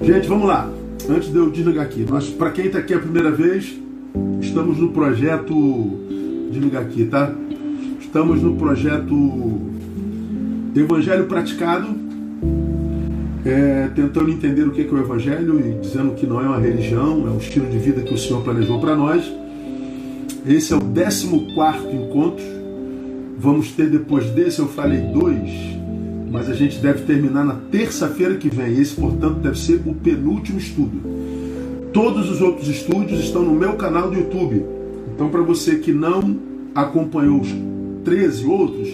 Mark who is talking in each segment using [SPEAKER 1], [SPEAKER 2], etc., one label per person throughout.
[SPEAKER 1] Gente, vamos lá. Antes de eu desligar aqui, nós, para quem está aqui a primeira vez, estamos no projeto. Desligar aqui, tá? Estamos no projeto Evangelho Praticado, é, tentando entender o que é, é o Evangelho e dizendo que não é uma religião, é um estilo de vida que o Senhor planejou para nós. Esse é o 14 encontro. Vamos ter depois desse, eu falei dois, mas a gente deve terminar na terça-feira que vem. Esse, portanto, deve ser o penúltimo estudo. Todos os outros estúdios estão no meu canal do YouTube. Então, para você que não acompanhou os 13 outros,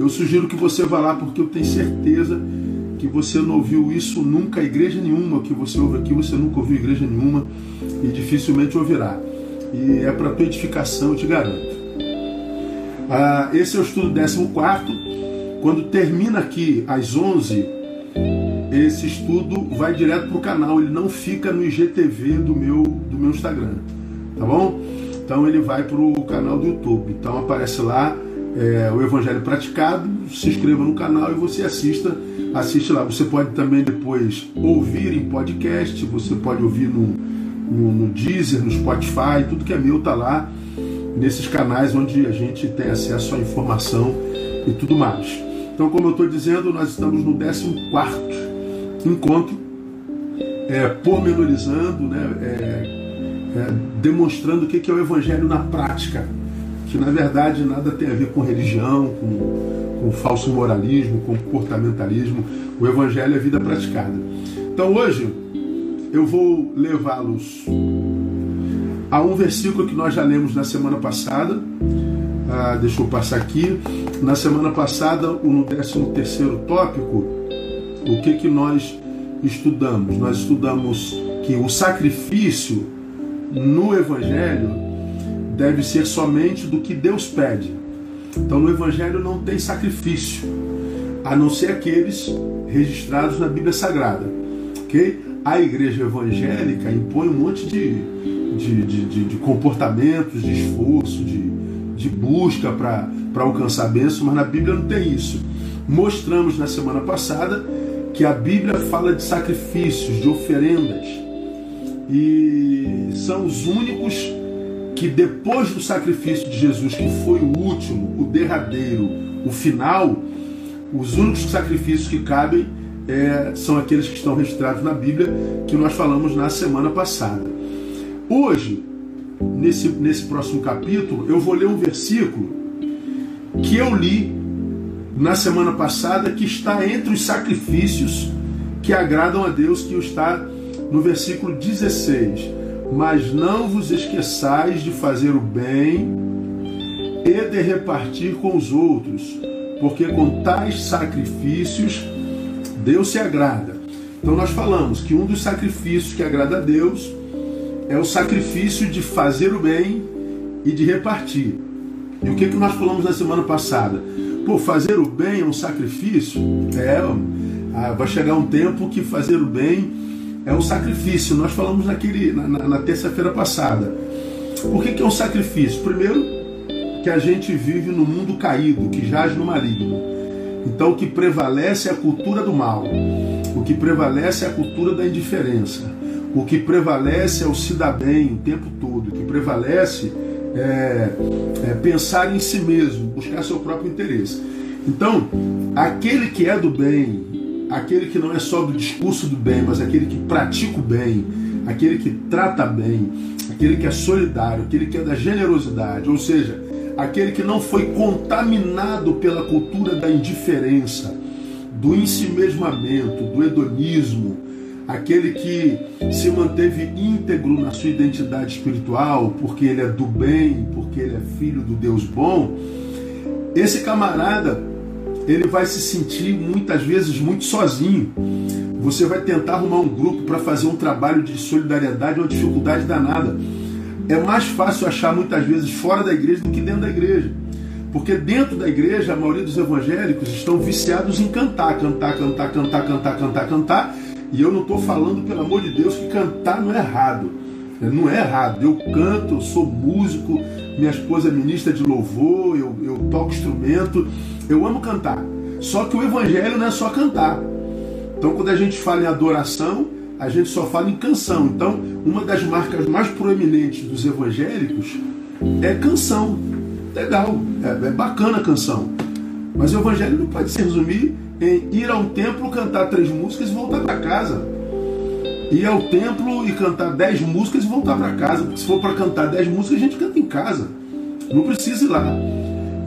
[SPEAKER 1] eu sugiro que você vá lá, porque eu tenho certeza que você não ouviu isso nunca, igreja nenhuma que você ouve aqui, você nunca ouviu igreja nenhuma e dificilmente ouvirá. E é para tua edificação, eu te garanto. Ah, esse é o estudo 14. Quando termina aqui às 11, esse estudo vai direto para o canal, ele não fica no IGTV do meu, do meu Instagram, tá bom? Então ele vai para o canal do YouTube. Então aparece lá é, o Evangelho Praticado, se inscreva no canal e você assista, assiste lá. Você pode também depois ouvir em podcast, você pode ouvir no, no, no Deezer, no Spotify, tudo que é meu tá lá nesses canais onde a gente tem acesso à informação e tudo mais. Então, como eu estou dizendo, nós estamos no 14 encontro, é, pormenorizando, né, é, é, demonstrando o que é o Evangelho na prática que na verdade nada tem a ver com religião, com, com falso moralismo, com comportamentalismo. O Evangelho é vida praticada. Então hoje eu vou levá-los a um versículo que nós já lemos na semana passada. Ah, deixa eu passar aqui. Na semana passada, no 13 terceiro tópico, o que, que nós estudamos? Nós estudamos que o sacrifício no Evangelho deve ser somente do que Deus pede. Então no Evangelho não tem sacrifício, a não ser aqueles registrados na Bíblia Sagrada. ok? A igreja evangélica impõe um monte de, de, de, de, de comportamentos, de esforço, de, de busca para alcançar a bênção, mas na Bíblia não tem isso. Mostramos na semana passada que a Bíblia fala de sacrifícios, de oferendas, e são os únicos que depois do sacrifício de Jesus, que foi o último, o derradeiro, o final, os únicos sacrifícios que cabem é, são aqueles que estão registrados na Bíblia, que nós falamos na semana passada. Hoje, nesse, nesse próximo capítulo, eu vou ler um versículo que eu li na semana passada, que está entre os sacrifícios que agradam a Deus, que está no versículo 16 mas não vos esqueçais de fazer o bem e de repartir com os outros, porque com tais sacrifícios Deus se agrada. Então nós falamos que um dos sacrifícios que agrada a Deus é o sacrifício de fazer o bem e de repartir. E o que, que nós falamos na semana passada? Pô, fazer o bem é um sacrifício? É, ah, vai chegar um tempo que fazer o bem é um sacrifício. Nós falamos naquele, na, na terça-feira passada. Por que, que é um sacrifício? Primeiro, que a gente vive no mundo caído, que jaz no maligno. Então, o que prevalece é a cultura do mal. O que prevalece é a cultura da indiferença. O que prevalece é o se dar bem o tempo todo. O que prevalece é, é pensar em si mesmo, buscar seu próprio interesse. Então, aquele que é do bem, aquele que não é só do discurso do bem, mas aquele que pratica o bem, aquele que trata bem, aquele que é solidário, aquele que é da generosidade, ou seja, aquele que não foi contaminado pela cultura da indiferença, do ensimesmamento, do hedonismo, aquele que se manteve íntegro na sua identidade espiritual, porque ele é do bem, porque ele é filho do Deus bom, esse camarada ele vai se sentir muitas vezes muito sozinho. Você vai tentar arrumar um grupo para fazer um trabalho de solidariedade, uma dificuldade danada. É mais fácil achar muitas vezes fora da igreja do que dentro da igreja. Porque dentro da igreja, a maioria dos evangélicos estão viciados em cantar, cantar, cantar, cantar, cantar, cantar, cantar. E eu não estou falando, pelo amor de Deus, que cantar não é errado. Não é errado. Eu canto, eu sou músico, minha esposa é ministra de louvor, eu, eu toco instrumento, eu amo cantar. Só que o evangelho não é só cantar. Então, quando a gente fala em adoração, a gente só fala em canção. Então, uma das marcas mais proeminentes dos evangélicos é canção. Legal, é, é bacana a canção. Mas o evangelho não pode se resumir em ir ao templo, cantar três músicas e voltar para casa. Ir ao templo e cantar dez músicas e voltar para casa. Porque se for para cantar dez músicas, a gente canta em casa. Não precisa ir lá.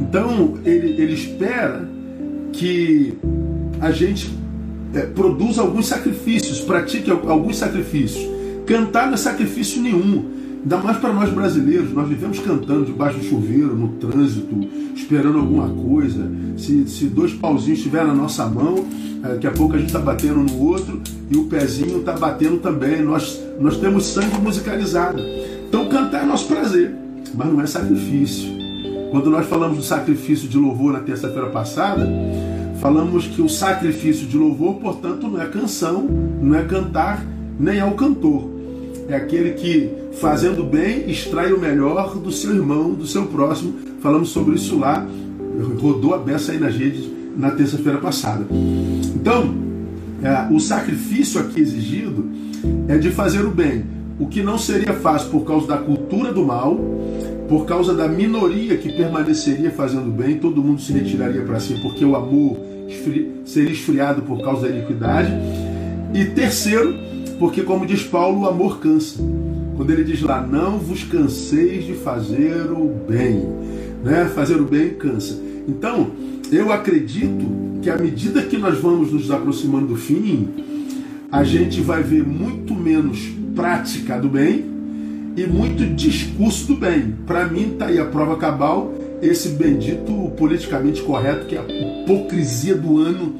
[SPEAKER 1] Então, ele, ele espera que a gente é, produza alguns sacrifícios, pratique alguns sacrifícios. Cantar não é sacrifício nenhum. Ainda mais para nós brasileiros, nós vivemos cantando debaixo do chuveiro, no trânsito, esperando alguma coisa. Se, se dois pauzinhos estiver na nossa mão, é, daqui a pouco a gente está batendo no outro e o pezinho está batendo também. Nós, nós temos sangue musicalizado. Então cantar é nosso prazer, mas não é sacrifício. Quando nós falamos do sacrifício de louvor na terça-feira passada, falamos que o sacrifício de louvor, portanto, não é canção, não é cantar, nem é o cantor. É aquele que, fazendo bem, extrai o melhor do seu irmão, do seu próximo. Falamos sobre isso lá, rodou a beça aí nas redes na terça-feira passada. Então, é, o sacrifício aqui exigido é de fazer o bem, o que não seria fácil por causa da cultura do mal, por causa da minoria que permaneceria fazendo bem, todo mundo se retiraria para si, porque o amor seria esfriado por causa da iniquidade. E terceiro, porque, como diz Paulo, o amor cansa. Quando ele diz lá, não vos canseis de fazer o bem. Né? Fazer o bem cansa. Então, eu acredito que à medida que nós vamos nos aproximando do fim, a gente vai ver muito menos prática do bem e muito discurso do bem. Para mim, está aí a prova cabal, esse bendito politicamente correto, que é a hipocrisia do ano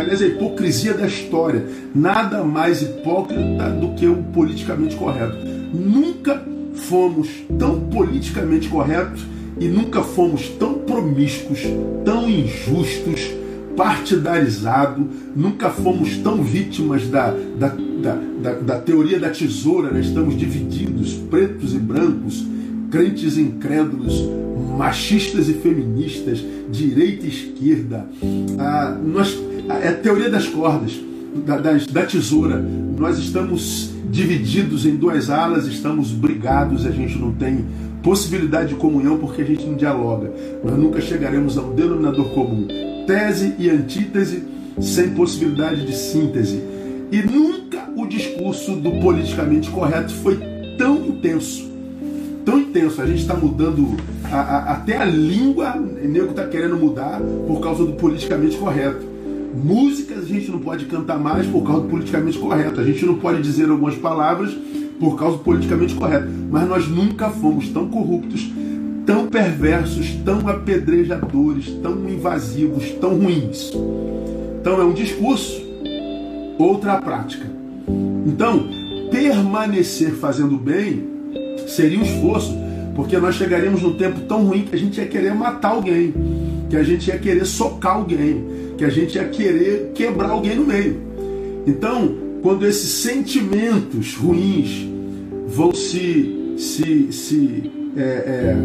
[SPEAKER 1] aliás, a hipocrisia da história. Nada mais hipócrita do que o politicamente correto. Nunca fomos tão politicamente corretos e nunca fomos tão promíscuos, tão injustos, partidarizados, nunca fomos tão vítimas da, da, da, da, da teoria da tesoura, né? estamos divididos, pretos e brancos, crentes incrédulos, machistas e feministas, direita e esquerda. Ah, nós, é a teoria das cordas, da, das, da tesoura. Nós estamos divididos em duas alas, estamos brigados, a gente não tem possibilidade de comunhão porque a gente não dialoga. Nós nunca chegaremos a um denominador comum. Tese e antítese sem possibilidade de síntese. E nunca o discurso do politicamente correto foi tão intenso tão intenso. A gente está mudando a, a, até a língua, nego está querendo mudar por causa do politicamente correto. Músicas a gente não pode cantar mais por causa do politicamente correto. A gente não pode dizer algumas palavras por causa do politicamente correto. Mas nós nunca fomos tão corruptos, tão perversos, tão apedrejadores, tão invasivos, tão ruins. Então é um discurso, outra prática. Então, permanecer fazendo bem seria um esforço, porque nós chegaríamos num tempo tão ruim que a gente ia querer matar alguém, que a gente ia querer socar alguém, que a gente ia querer quebrar alguém no meio. Então, quando esses sentimentos ruins vão se, se, se é, é,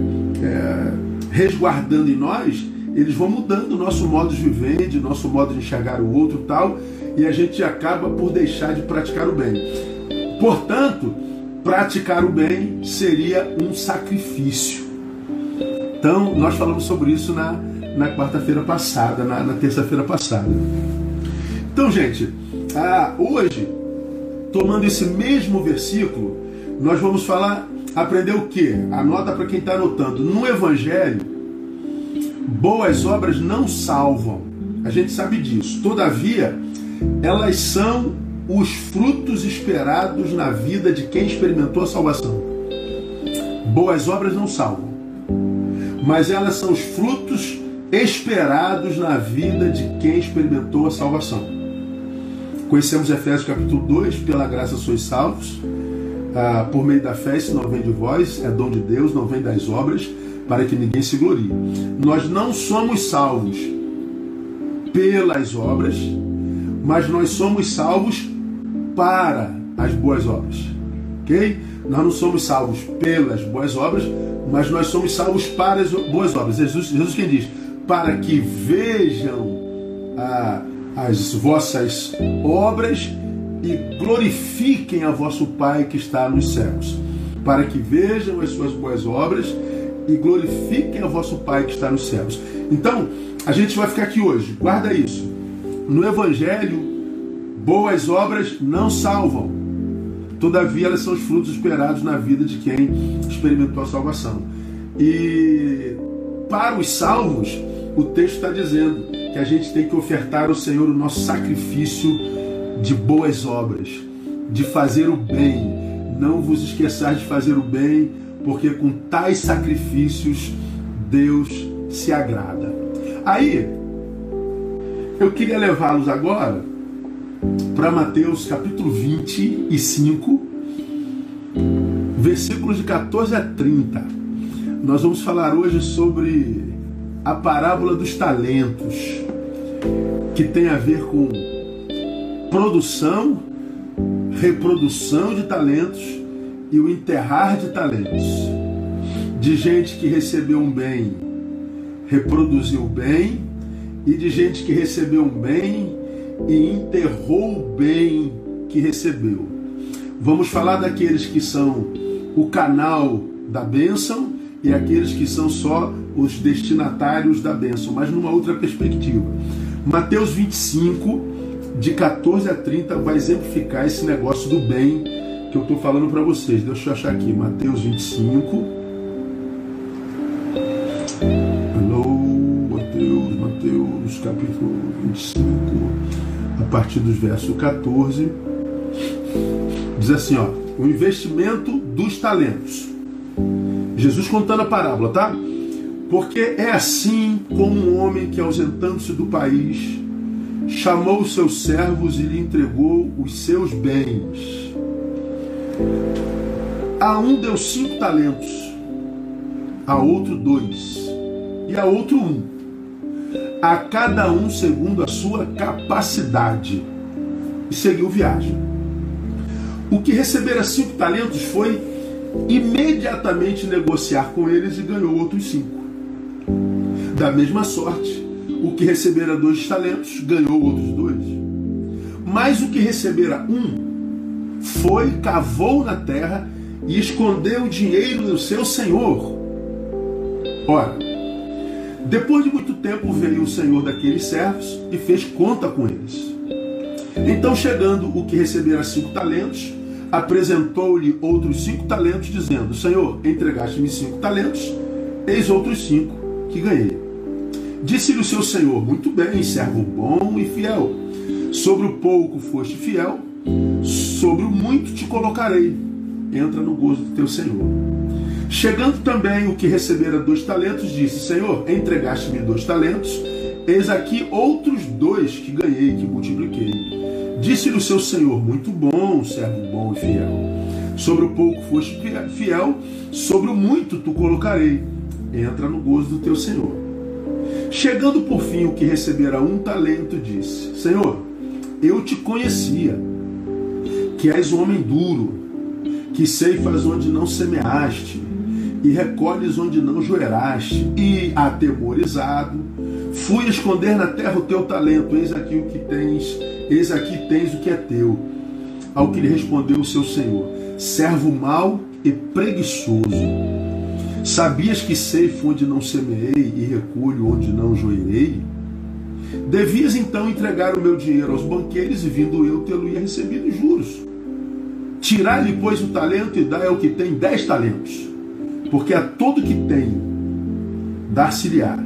[SPEAKER 1] é, resguardando em nós, eles vão mudando o nosso modo de viver, de nosso modo de enxergar o outro tal, e a gente acaba por deixar de praticar o bem. Portanto, praticar o bem seria um sacrifício. Então, nós falamos sobre isso na, na quarta-feira passada, na, na terça-feira passada. Então, gente, ah, hoje, tomando esse mesmo versículo, nós vamos falar, aprender o que? Anota para quem está anotando. No Evangelho, boas obras não salvam. A gente sabe disso. Todavia, elas são os frutos esperados na vida de quem experimentou a salvação. Boas obras não salvam, mas elas são os frutos esperados na vida de quem experimentou a salvação. Conhecemos Efésios capítulo 2, pela graça sois salvos, ah, por meio da fé, isso não vem de vós, é dom de Deus, não vem das obras, para que ninguém se glorie. Nós não somos salvos pelas obras, mas nós somos salvos para as boas obras. Ok? Nós não somos salvos pelas boas obras, mas nós somos salvos para as boas obras. Jesus, Jesus quem diz, para que vejam ah, as vossas obras e glorifiquem a vosso Pai que está nos céus, para que vejam as suas boas obras e glorifiquem a vosso Pai que está nos céus. Então, a gente vai ficar aqui hoje, guarda isso. No Evangelho, boas obras não salvam, todavia elas são os frutos esperados na vida de quem experimentou a salvação. E para os salvos, o texto está dizendo que a gente tem que ofertar ao Senhor o nosso sacrifício de boas obras, de fazer o bem. Não vos esqueçais de fazer o bem, porque com tais sacrifícios Deus se agrada. Aí, eu queria levá-los agora para Mateus capítulo 25, versículos de 14 a 30. Nós vamos falar hoje sobre a parábola dos talentos, que tem a ver com produção, reprodução de talentos e o enterrar de talentos. De gente que recebeu um bem, reproduziu bem, e de gente que recebeu um bem e enterrou o bem que recebeu. Vamos falar daqueles que são o canal da bênção e aqueles que são só os destinatários da bênção, mas numa outra perspectiva. Mateus 25, de 14 a 30, vai exemplificar esse negócio do bem que eu estou falando para vocês. Deixa eu achar aqui, Mateus 25. Partir dos versos 14. Diz assim, ó, o investimento dos talentos. Jesus contando a parábola, tá? Porque é assim como um homem que, ausentando-se do país, chamou os seus servos e lhe entregou os seus bens. A um deu cinco talentos, a outro dois, e a outro um, a cada um segundo a sua capacidade, e seguiu viagem. O que recebera cinco talentos foi imediatamente negociar com eles e ganhou outros cinco. Da mesma sorte, o que recebera dois talentos ganhou outros dois. Mas o que recebera um foi, cavou na terra e escondeu o dinheiro do seu senhor. Ora, depois de muito tempo veio o senhor daqueles servos e fez conta com eles. Então, chegando o que recebera cinco talentos, apresentou-lhe outros cinco talentos, dizendo: Senhor, entregaste-me cinco talentos, eis outros cinco que ganhei. Disse-lhe o seu senhor: Muito bem, servo bom e fiel. Sobre o pouco foste fiel, sobre o muito te colocarei. Entra no gozo do teu senhor. Chegando também o que recebera dois talentos, disse: Senhor, entregaste-me dois talentos, eis aqui outros dois que ganhei, que multipliquei. Disse-lhe o seu senhor: Muito bom, servo bom e fiel. Sobre o pouco foste fiel, sobre o muito tu colocarei. Entra no gozo do teu senhor. Chegando por fim o que recebera um talento, disse: Senhor, eu te conhecia, que és um homem duro, que ceifas onde não semeaste, e recolhes onde não joeraste, e atemorizado, fui esconder na terra o teu talento, eis aqui o que tens Eis aqui tens o que é teu. Ao que lhe respondeu o seu senhor: Servo mau e preguiçoso. Sabias que ceifo onde não semeei e recolho onde não joirei? Devias então entregar o meu dinheiro aos banqueiros e vindo eu tê-lo-ia recebido em juros. Tirai-lhe, pois, o talento e dai ao que tem dez talentos. Porque a todo que tem, dar-se-lhe-á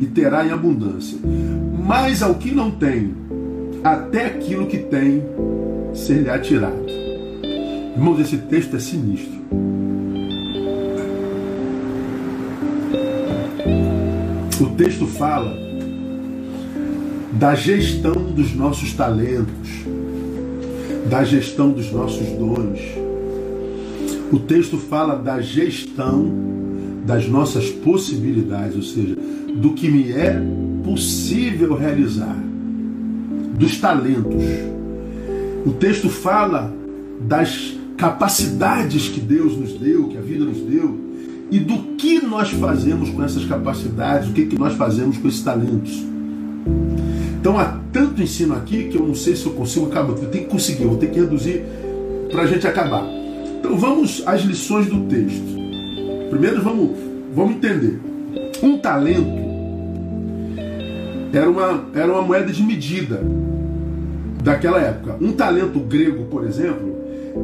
[SPEAKER 1] e terá em abundância. Mas ao que não tem, até aquilo que tem ser lhe atirado. Irmãos, esse texto é sinistro. O texto fala da gestão dos nossos talentos, da gestão dos nossos dons. O texto fala da gestão das nossas possibilidades, ou seja, do que me é possível realizar dos talentos. O texto fala das capacidades que Deus nos deu, que a vida nos deu, e do que nós fazemos com essas capacidades, o que, que nós fazemos com esses talentos. Então há tanto ensino aqui que eu não sei se eu consigo acabar. Eu tenho que conseguir, eu ter que reduzir para a gente acabar. Então vamos às lições do texto. Primeiro vamos, vamos entender. Um talento era uma, era uma moeda de medida daquela época. Um talento grego, por exemplo,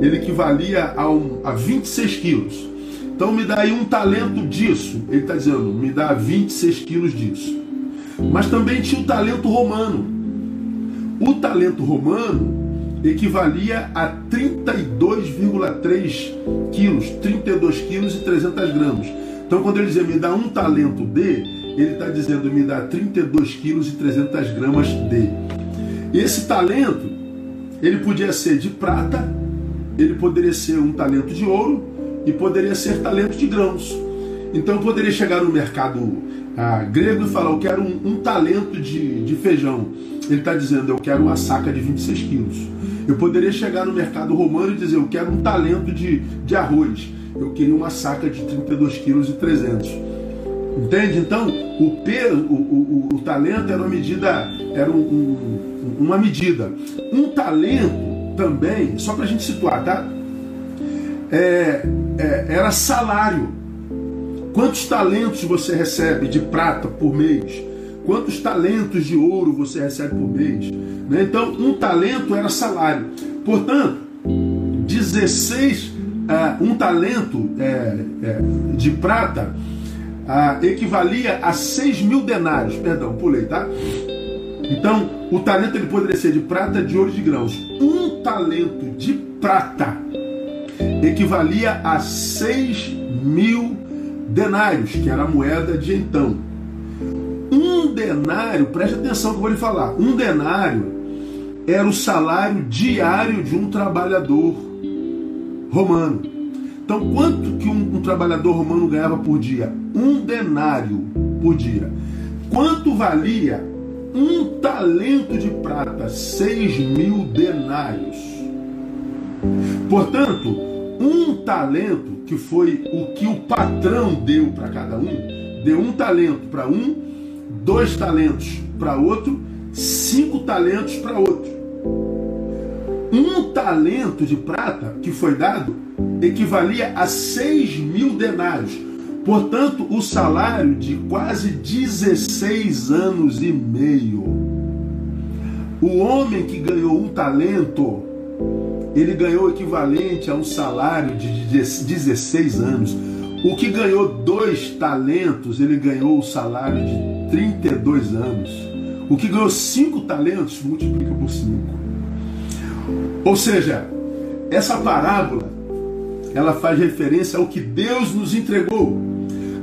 [SPEAKER 1] ele equivalia a, um, a 26 quilos. Então me dá aí um talento disso. Ele está dizendo, me dá 26 quilos disso. Mas também tinha o talento romano. O talento romano equivalia a 32,3 quilos, 32 quilos e 300 gramas. Então quando ele dizia me dá um talento de, ele está dizendo me dá 32 quilos e 300 gramas de. Esse talento, ele podia ser de prata, ele poderia ser um talento de ouro e poderia ser talento de grãos. Então poderia chegar no mercado ah, grego e falar, eu quero um, um talento de, de feijão. Ele está dizendo, eu quero uma saca de 26 quilos. Eu poderia chegar no mercado romano e dizer, eu quero um talento de, de arroz. Eu queria uma saca de 32 quilos e 300. Entende? Então, o peso, o, o, o, talento era uma medida, era um, um, uma medida. Um talento também, só para a gente situar, tá? É, é, era salário. Quantos talentos você recebe de prata por mês? Quantos talentos de ouro você recebe por mês? Né? Então, um talento era salário. Portanto, 16, uh, um talento é, é, de prata uh, equivalia a 6 mil denários. Perdão, pulei, tá? Então, o talento ele poderia ser de prata, de ouro de grãos. Um talento de prata equivalia a 6 mil denários, que era a moeda de então. Um denário, preste atenção que eu vou lhe falar, um denário era o salário diário de um trabalhador romano. Então, quanto que um, um trabalhador romano ganhava por dia? Um denário por dia. Quanto valia um talento de prata? Seis mil denários. Portanto, um talento, que foi o que o patrão deu para cada um, deu um talento para um, dois talentos para outro, cinco talentos para outro. Um talento de prata que foi dado equivalia a seis mil denários. Portanto, o salário de quase 16 anos e meio. O homem que ganhou um talento, ele ganhou equivalente a um salário de 16 anos. O que ganhou dois talentos, ele ganhou o salário de 32 anos. O que ganhou cinco talentos, multiplica por cinco. Ou seja, essa parábola ela faz referência ao que Deus nos entregou,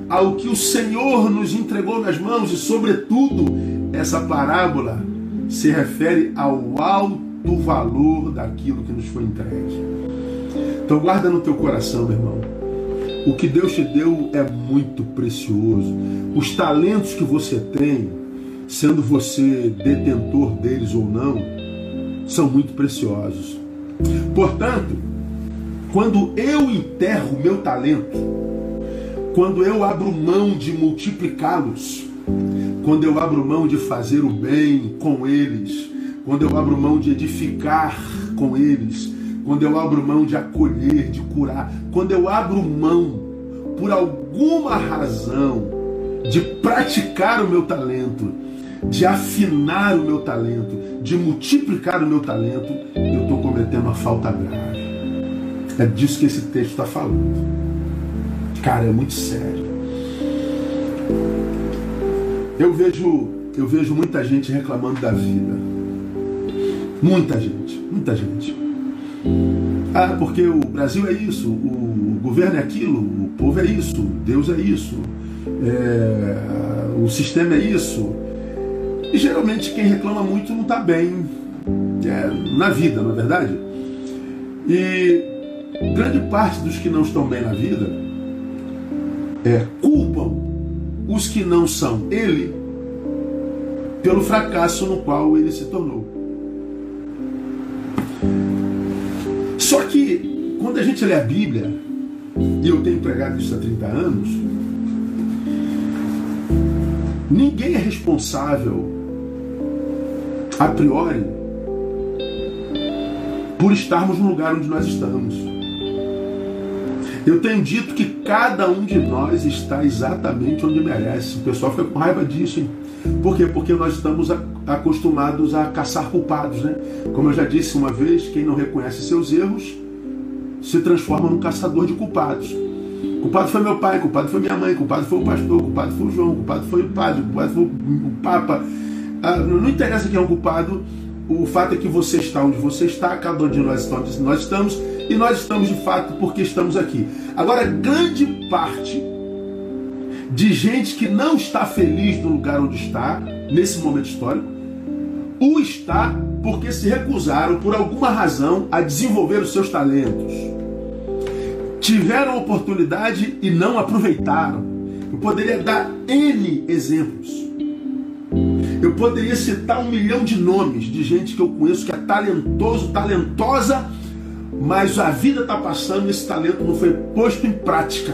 [SPEAKER 1] ao que o Senhor nos entregou nas mãos e, sobretudo, essa parábola se refere ao alto valor daquilo que nos foi entregue. Então guarda no teu coração, meu irmão. O que Deus te deu é muito precioso. Os talentos que você tem, sendo você detentor deles ou não, são muito preciosos. Portanto, quando eu enterro meu talento, quando eu abro mão de multiplicá-los, quando eu abro mão de fazer o bem com eles, quando eu abro mão de edificar com eles, quando eu abro mão de acolher, de curar, quando eu abro mão, por alguma razão, de praticar o meu talento, de afinar o meu talento, de multiplicar o meu talento, eu estou cometendo uma falta grave. É disso que esse texto está falando. Cara, é muito sério. Eu vejo, eu vejo muita gente reclamando da vida. Muita gente, muita gente. Ah, porque o Brasil é isso, o governo é aquilo, o povo é isso, Deus é isso, é, o sistema é isso. E geralmente quem reclama muito não está bem é, na vida, não é verdade? E grande parte dos que não estão bem na vida é, culpam os que não são ele pelo fracasso no qual ele se tornou. Quando a gente lê a Bíblia, e eu tenho pregado isso há 30 anos, ninguém é responsável a priori, por estarmos no lugar onde nós estamos. Eu tenho dito que cada um de nós está exatamente onde merece. O pessoal fica com raiva disso, hein? Por quê? Porque nós estamos acostumados a caçar culpados, né? Como eu já disse uma vez, quem não reconhece seus erros se transforma num caçador de culpados. Culpado foi meu pai, culpado foi minha mãe, culpado foi o pastor, culpado foi o João, culpado foi o padre, culpado foi o Papa. Ah, não interessa quem é o culpado, o fato é que você está onde você está, cada um de nós onde nós estamos, e nós estamos de fato porque estamos aqui. Agora, grande parte de gente que não está feliz no lugar onde está, nesse momento histórico, o está porque se recusaram, por alguma razão, a desenvolver os seus talentos. Tiveram oportunidade e não aproveitaram. Eu poderia dar N exemplos. Eu poderia citar um milhão de nomes de gente que eu conheço que é talentoso, talentosa, mas a vida está passando e esse talento não foi posto em prática.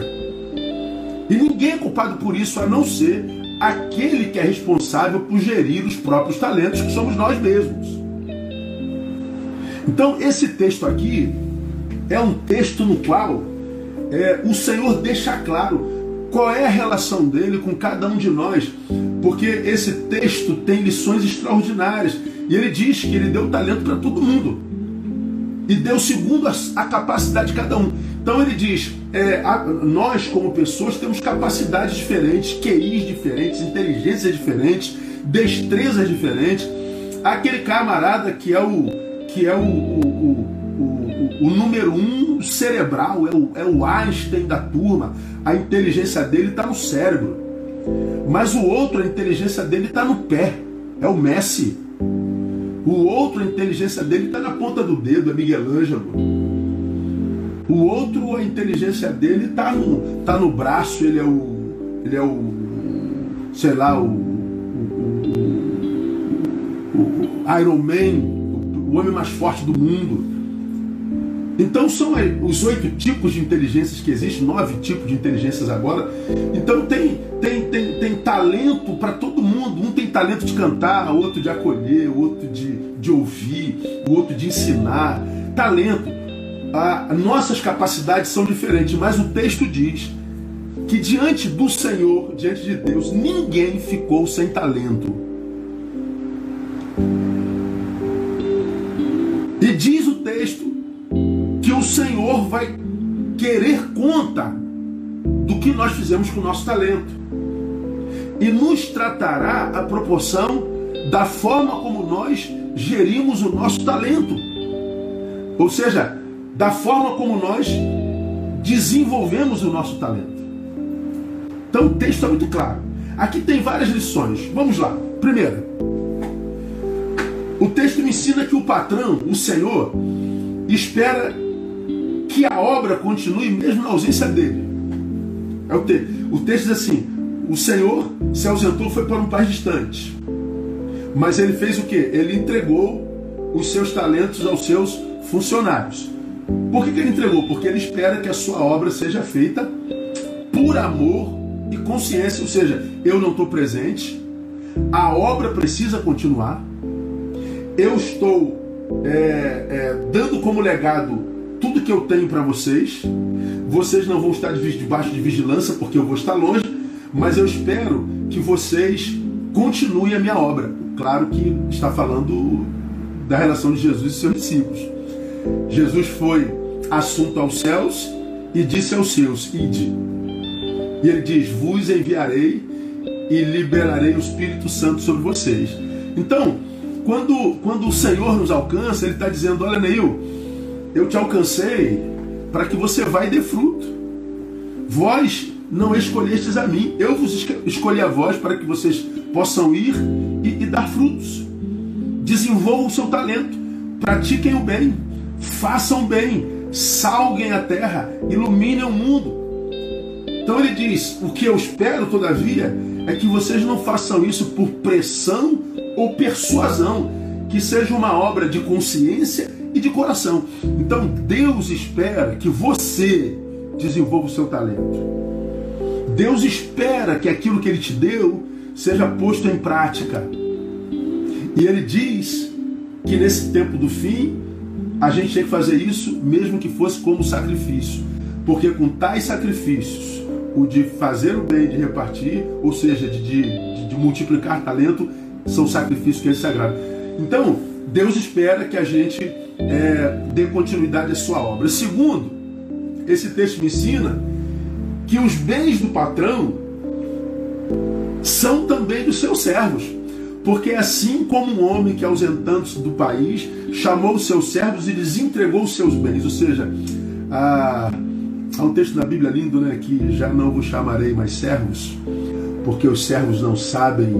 [SPEAKER 1] E ninguém é culpado por isso a não ser aquele que é responsável por gerir os próprios talentos, que somos nós mesmos. Então, esse texto aqui é um texto no qual é, o Senhor deixa claro qual é a relação dele com cada um de nós, porque esse texto tem lições extraordinárias e ele diz que ele deu talento para todo mundo e deu segundo a, a, capacidade de cada um. Então ele diz: é, a, nós, como pessoas, temos capacidades diferentes, QIs diferentes, inteligências diferentes, destrezas diferentes. Aquele camarada que é o que é o, o, o, o número um cerebral, é o, é o Einstein da turma. A inteligência dele está no cérebro. Mas o outro, a inteligência dele está no pé. É o Messi. O outro, a inteligência dele está na ponta do dedo, é Miguel Ângelo. O outro, a inteligência dele está no, tá no braço, ele é o. Ele é o. sei lá, o. o, o Iron Man, o homem mais forte do mundo. Então são os oito tipos de inteligências que existem, nove tipos de inteligências agora. Então tem, tem, tem, tem talento para todo mundo. Um tem talento de cantar, outro de acolher, outro de, de ouvir, outro de ensinar. Talento. Nossas capacidades são diferentes, mas o texto diz que diante do Senhor, diante de Deus, ninguém ficou sem talento. E diz o texto que o Senhor vai querer conta do que nós fizemos com o nosso talento. E nos tratará a proporção da forma como nós gerimos o nosso talento. Ou seja, da forma como nós desenvolvemos o nosso talento. Então o texto é muito claro. Aqui tem várias lições. Vamos lá. Primeira, o texto me ensina que o patrão, o Senhor, espera que a obra continue mesmo na ausência dele. É o, te o texto diz assim: o Senhor se ausentou, foi para um país distante. Mas ele fez o que? Ele entregou os seus talentos aos seus funcionários. Por que, que ele entregou? Porque ele espera que a sua obra seja feita por amor e consciência. Ou seja, eu não estou presente, a obra precisa continuar, eu estou é, é, dando como legado tudo que eu tenho para vocês. Vocês não vão estar debaixo de vigilância porque eu vou estar longe, mas eu espero que vocês continuem a minha obra. Claro que está falando da relação de Jesus e seus discípulos. Jesus foi assunto aos céus e disse aos seus: Ide. E ele diz: Vos enviarei e liberarei o Espírito Santo sobre vocês. Então, quando, quando o Senhor nos alcança, Ele está dizendo: Olha, Neil, eu te alcancei para que você vá e dê fruto. Vós não escolhestes a mim, eu vos escolhi a vós para que vocês possam ir e, e dar frutos. Desenvolvam o seu talento, pratiquem o bem, façam bem, salguem a terra, iluminem o mundo. Então ele diz: O que eu espero, todavia, é que vocês não façam isso por pressão ou persuasão, que seja uma obra de consciência e de coração. Então Deus espera que você desenvolva o seu talento. Deus espera que aquilo que Ele te deu seja posto em prática. E ele diz que nesse tempo do fim, a gente tem que fazer isso mesmo que fosse como sacrifício. Porque com tais sacrifícios, o de fazer o bem, de repartir, ou seja, de, de, de multiplicar talento, são sacrifícios que ele sagrado. Então, Deus espera que a gente é, dê continuidade à sua obra. Segundo, esse texto me ensina que os bens do patrão são também dos seus servos. Porque assim como um homem que, ausentando-se do país, chamou os seus servos e lhes entregou os seus bens. Ou seja, há, há um texto na Bíblia lindo, né? Que já não vos chamarei mais servos, porque os servos não sabem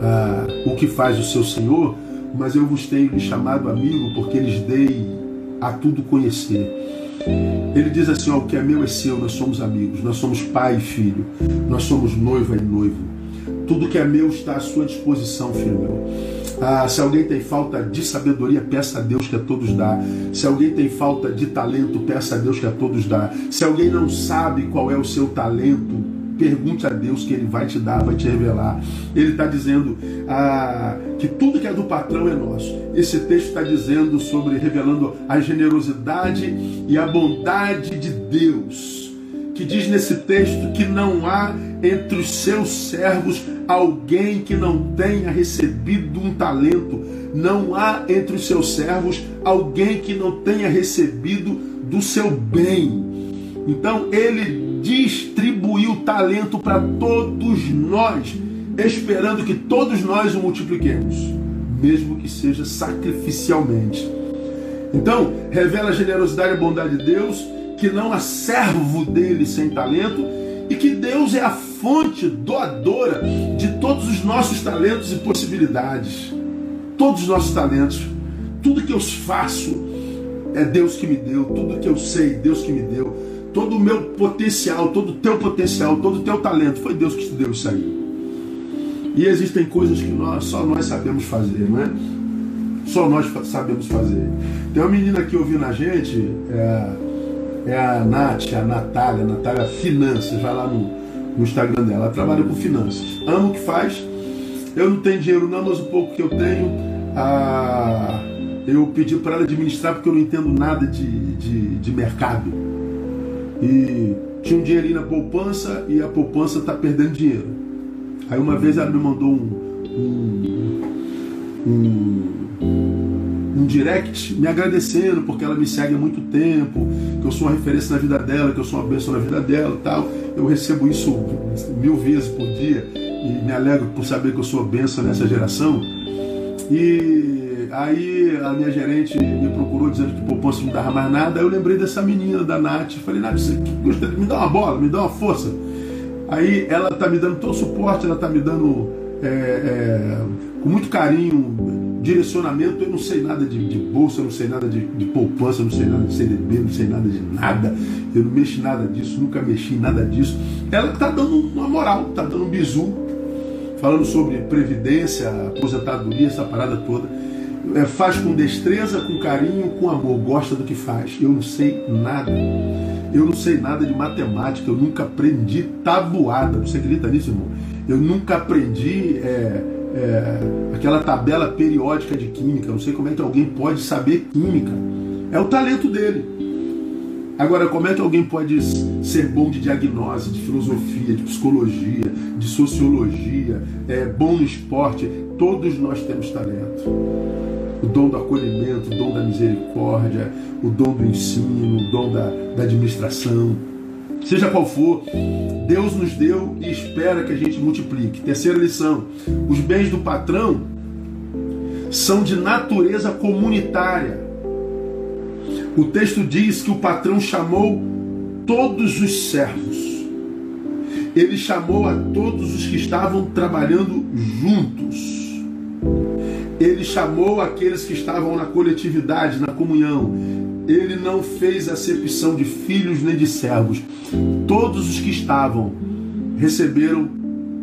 [SPEAKER 1] ah, o que faz o seu Senhor, mas eu vos tenho chamado amigo, porque lhes dei a tudo conhecer. Ele diz assim: ó, o que é meu é seu, nós somos amigos, nós somos pai e filho, nós somos noiva e noivo. Tudo que é meu está à sua disposição, filho meu. Ah, se alguém tem falta de sabedoria, peça a Deus que a todos dá. Se alguém tem falta de talento, peça a Deus que a todos dá. Se alguém não sabe qual é o seu talento, pergunte a Deus que Ele vai te dar, vai te revelar. Ele está dizendo ah, que tudo que é do patrão é nosso. Esse texto está dizendo sobre, revelando a generosidade e a bondade de Deus. Que diz nesse texto que não há entre os seus servos alguém que não tenha recebido um talento. Não há entre os seus servos alguém que não tenha recebido do seu bem. Então ele distribuiu talento para todos nós, esperando que todos nós o multipliquemos, mesmo que seja sacrificialmente. Então, revela a generosidade e a bondade de Deus, que não há servo dele sem talento, e que Deus é a fonte doadora de todos os nossos talentos e possibilidades. Todos os nossos talentos. Tudo que eu faço é Deus que me deu. Tudo que eu sei, Deus que me deu todo o meu potencial, todo o teu potencial, todo o teu talento. Foi Deus que te deu isso aí. E existem coisas que nós, só nós sabemos fazer, não é? Só nós sabemos fazer. Tem uma menina aqui ouvindo a gente, é, é a Nath, a Natália, Natália Finanças, vai lá no, no Instagram dela, ela trabalha com finanças. Ama o que faz. Eu não tenho dinheiro não, mas o pouco que eu tenho, eu pedi para ela administrar porque eu não entendo nada de, de, de mercado. E tinha um dinheirinho na poupança e a poupança está perdendo dinheiro. Aí uma vez ela me mandou um, um, um, um, direct me agradecendo porque ela me segue há muito tempo, que eu sou uma referência na vida dela, que eu sou uma bênção na vida dela tal. Eu recebo isso mil vezes por dia e me alegro por saber que eu sou bênção nessa geração. E Aí a minha gerente me procurou dizendo que poupança não dava mais nada. Aí eu lembrei dessa menina da Nath. Falei, Nath, você me dá uma bola, me dá uma força. Aí ela tá me dando todo o suporte, ela tá me dando é, é, com muito carinho, direcionamento. Eu não sei nada de, de bolsa, eu não sei nada de, de, poupança, eu não sei nada de CDB, não sei nada de nada. Eu não mexo nada disso, nunca mexi em nada disso. Ela tá dando uma moral, tá dando um bizu, falando sobre previdência, aposentadoria, essa parada toda é, faz com destreza, com carinho, com amor, gosta do que faz. Eu não sei nada. Eu não sei nada de matemática, eu nunca aprendi tabuada. Você acredita nisso, irmão? Eu nunca aprendi é, é, aquela tabela periódica de química. Eu não sei como é que alguém pode saber química. É o talento dele. Agora, como é que alguém pode ser bom de diagnose, de filosofia, de psicologia, de sociologia, é bom no esporte? Todos nós temos talento o dom do acolhimento, o dom da misericórdia, o dom do ensino, o dom da, da administração. Seja qual for, Deus nos deu e espera que a gente multiplique. Terceira lição: os bens do patrão são de natureza comunitária. O texto diz que o patrão chamou todos os servos. Ele chamou a todos os que estavam trabalhando juntos ele chamou aqueles que estavam na coletividade, na comunhão. Ele não fez acepção de filhos nem de servos. Todos os que estavam receberam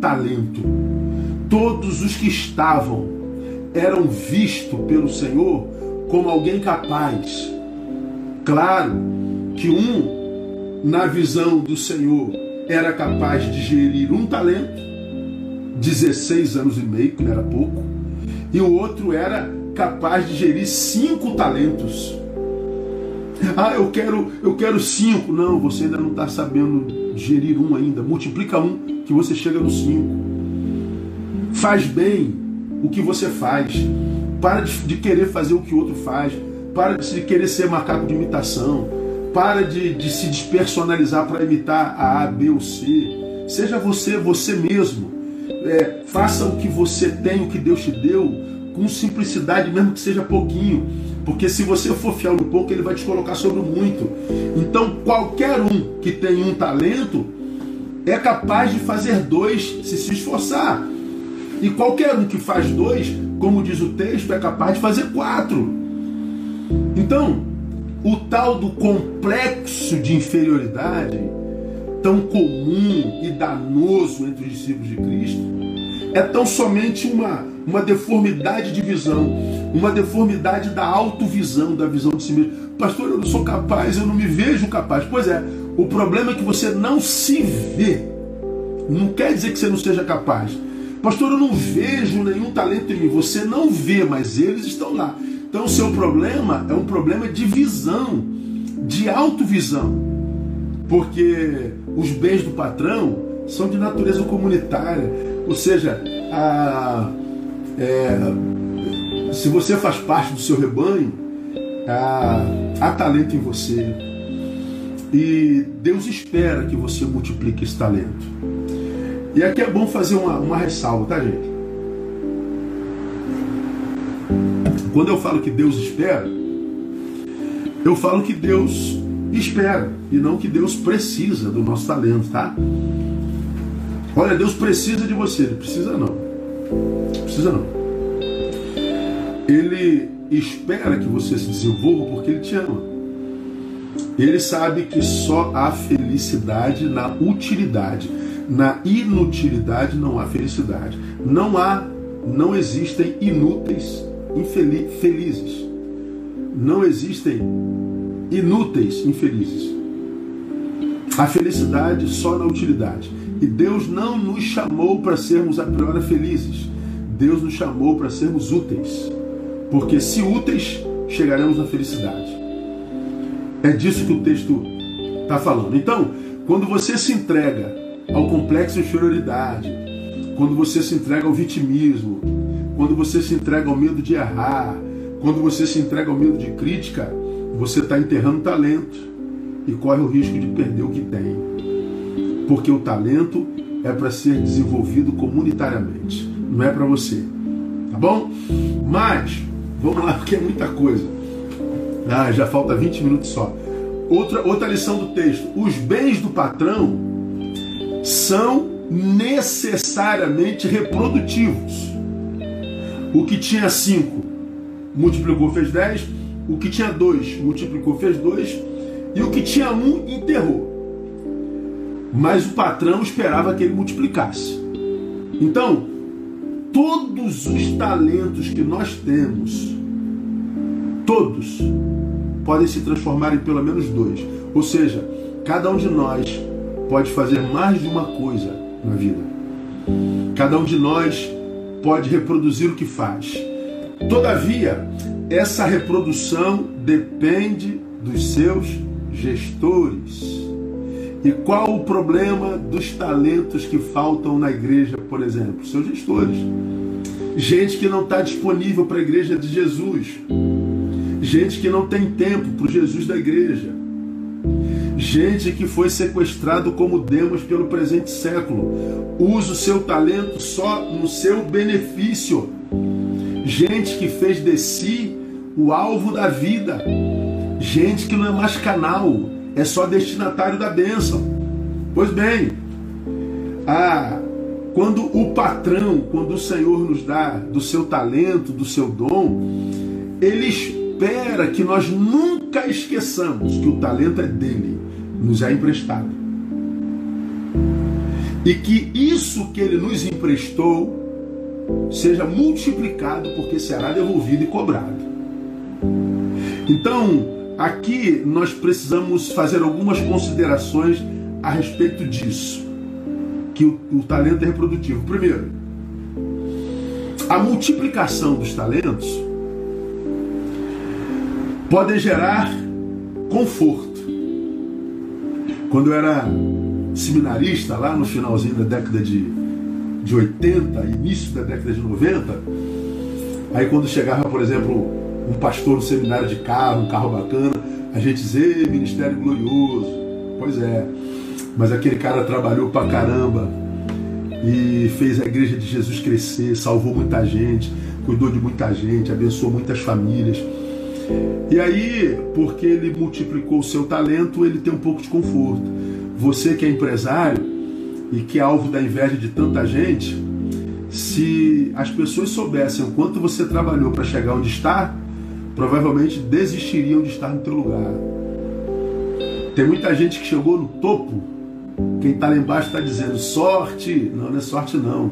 [SPEAKER 1] talento. Todos os que estavam eram vistos pelo Senhor como alguém capaz. Claro que um, na visão do Senhor, era capaz de gerir um talento, 16 anos e meio, que não era pouco e o outro era capaz de gerir cinco talentos. Ah, eu quero, eu quero cinco. Não, você ainda não está sabendo gerir um ainda. Multiplica um que você chega no cinco. Faz bem o que você faz. Para de, de querer fazer o que o outro faz. Para de querer ser macaco de imitação. Para de, de se despersonalizar para imitar a A, B ou C. Seja você, você mesmo. É, faça o que você tem, o que Deus te deu, com simplicidade, mesmo que seja pouquinho. Porque se você for fiel no pouco, ele vai te colocar sobre o muito. Então, qualquer um que tem um talento é capaz de fazer dois se se esforçar. E qualquer um que faz dois, como diz o texto, é capaz de fazer quatro. Então, o tal do complexo de inferioridade, tão comum e danoso entre os discípulos de Cristo, é tão somente uma, uma deformidade de visão, uma deformidade da autovisão, da visão de si mesmo. Pastor, eu não sou capaz, eu não me vejo capaz. Pois é, o problema é que você não se vê. Não quer dizer que você não seja capaz. Pastor, eu não vejo nenhum talento em mim. Você não vê, mas eles estão lá. Então o seu problema é um problema de visão, de autovisão. Porque os bens do patrão são de natureza comunitária. Ou seja, a, é, se você faz parte do seu rebanho, há, há talento em você. E Deus espera que você multiplique esse talento. E aqui é bom fazer uma, uma ressalva, tá, gente? Quando eu falo que Deus espera, eu falo que Deus espera e não que Deus precisa do nosso talento, tá? Olha, Deus precisa de você, ele precisa não. Precisa não. Ele espera que você se desenvolva porque ele te ama. Ele sabe que só há felicidade na utilidade. Na inutilidade não há felicidade. Não há, não existem inúteis infelizes. Não existem inúteis infelizes. A felicidade só na utilidade. E Deus não nos chamou para sermos a priori felizes. Deus nos chamou para sermos úteis. Porque se úteis, chegaremos à felicidade. É disso que o texto está falando. Então, quando você se entrega ao complexo de inferioridade, quando você se entrega ao vitimismo, quando você se entrega ao medo de errar, quando você se entrega ao medo de crítica, você está enterrando talento e corre o risco de perder o que tem porque o talento é para ser desenvolvido comunitariamente, não é para você. Tá bom? Mas, vamos lá, porque é muita coisa. Ah, já falta 20 minutos só. Outra, outra lição do texto: os bens do patrão são necessariamente reprodutivos. O que tinha 5 multiplicou, fez 10. O que tinha 2 multiplicou, fez 2. E o que tinha 1 um, enterrou mas o patrão esperava que ele multiplicasse. Então, todos os talentos que nós temos, todos, podem se transformar em pelo menos dois. Ou seja, cada um de nós pode fazer mais de uma coisa na vida. Cada um de nós pode reproduzir o que faz. Todavia, essa reprodução depende dos seus gestores. E qual o problema dos talentos que faltam na igreja, por exemplo? Seus gestores. Gente que não está disponível para a igreja de Jesus. Gente que não tem tempo para o Jesus da igreja. Gente que foi sequestrado como demos pelo presente século. Usa o seu talento só no seu benefício. Gente que fez de si o alvo da vida. Gente que não é mais canal é só destinatário da bênção. Pois bem, ah, quando o patrão, quando o Senhor nos dá do seu talento, do seu dom, ele espera que nós nunca esqueçamos que o talento é dele, nos é emprestado. E que isso que ele nos emprestou seja multiplicado, porque será devolvido e cobrado. Então, Aqui nós precisamos fazer algumas considerações a respeito disso, que o, o talento é reprodutivo. Primeiro, A multiplicação dos talentos podem gerar conforto. Quando eu era seminarista, lá no finalzinho da década de, de 80, início da década de 90, aí quando chegava, por exemplo, um pastor no seminário de carro, um carro bacana, a gente dizia, ministério glorioso. Pois é, mas aquele cara trabalhou pra caramba e fez a igreja de Jesus crescer, salvou muita gente, cuidou de muita gente, abençoou muitas famílias. E aí, porque ele multiplicou o seu talento, ele tem um pouco de conforto. Você que é empresário e que é alvo da inveja de tanta gente, se as pessoas soubessem o quanto você trabalhou para chegar onde está, provavelmente desistiriam de estar no teu lugar. Tem muita gente que chegou no topo, quem está lá embaixo está dizendo sorte. Não, não é sorte não.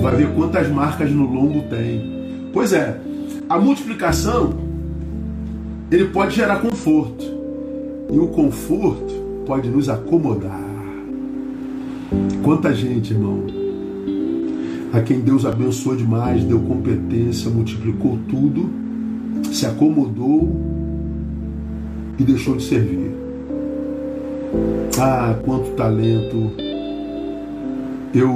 [SPEAKER 1] Vai ver quantas marcas no lombo tem. Pois é, a multiplicação ele pode gerar conforto. E o conforto pode nos acomodar. Quanta gente, irmão, a quem Deus abençoou demais, deu competência, multiplicou tudo, se acomodou e deixou de servir. Ah, quanto talento! Eu,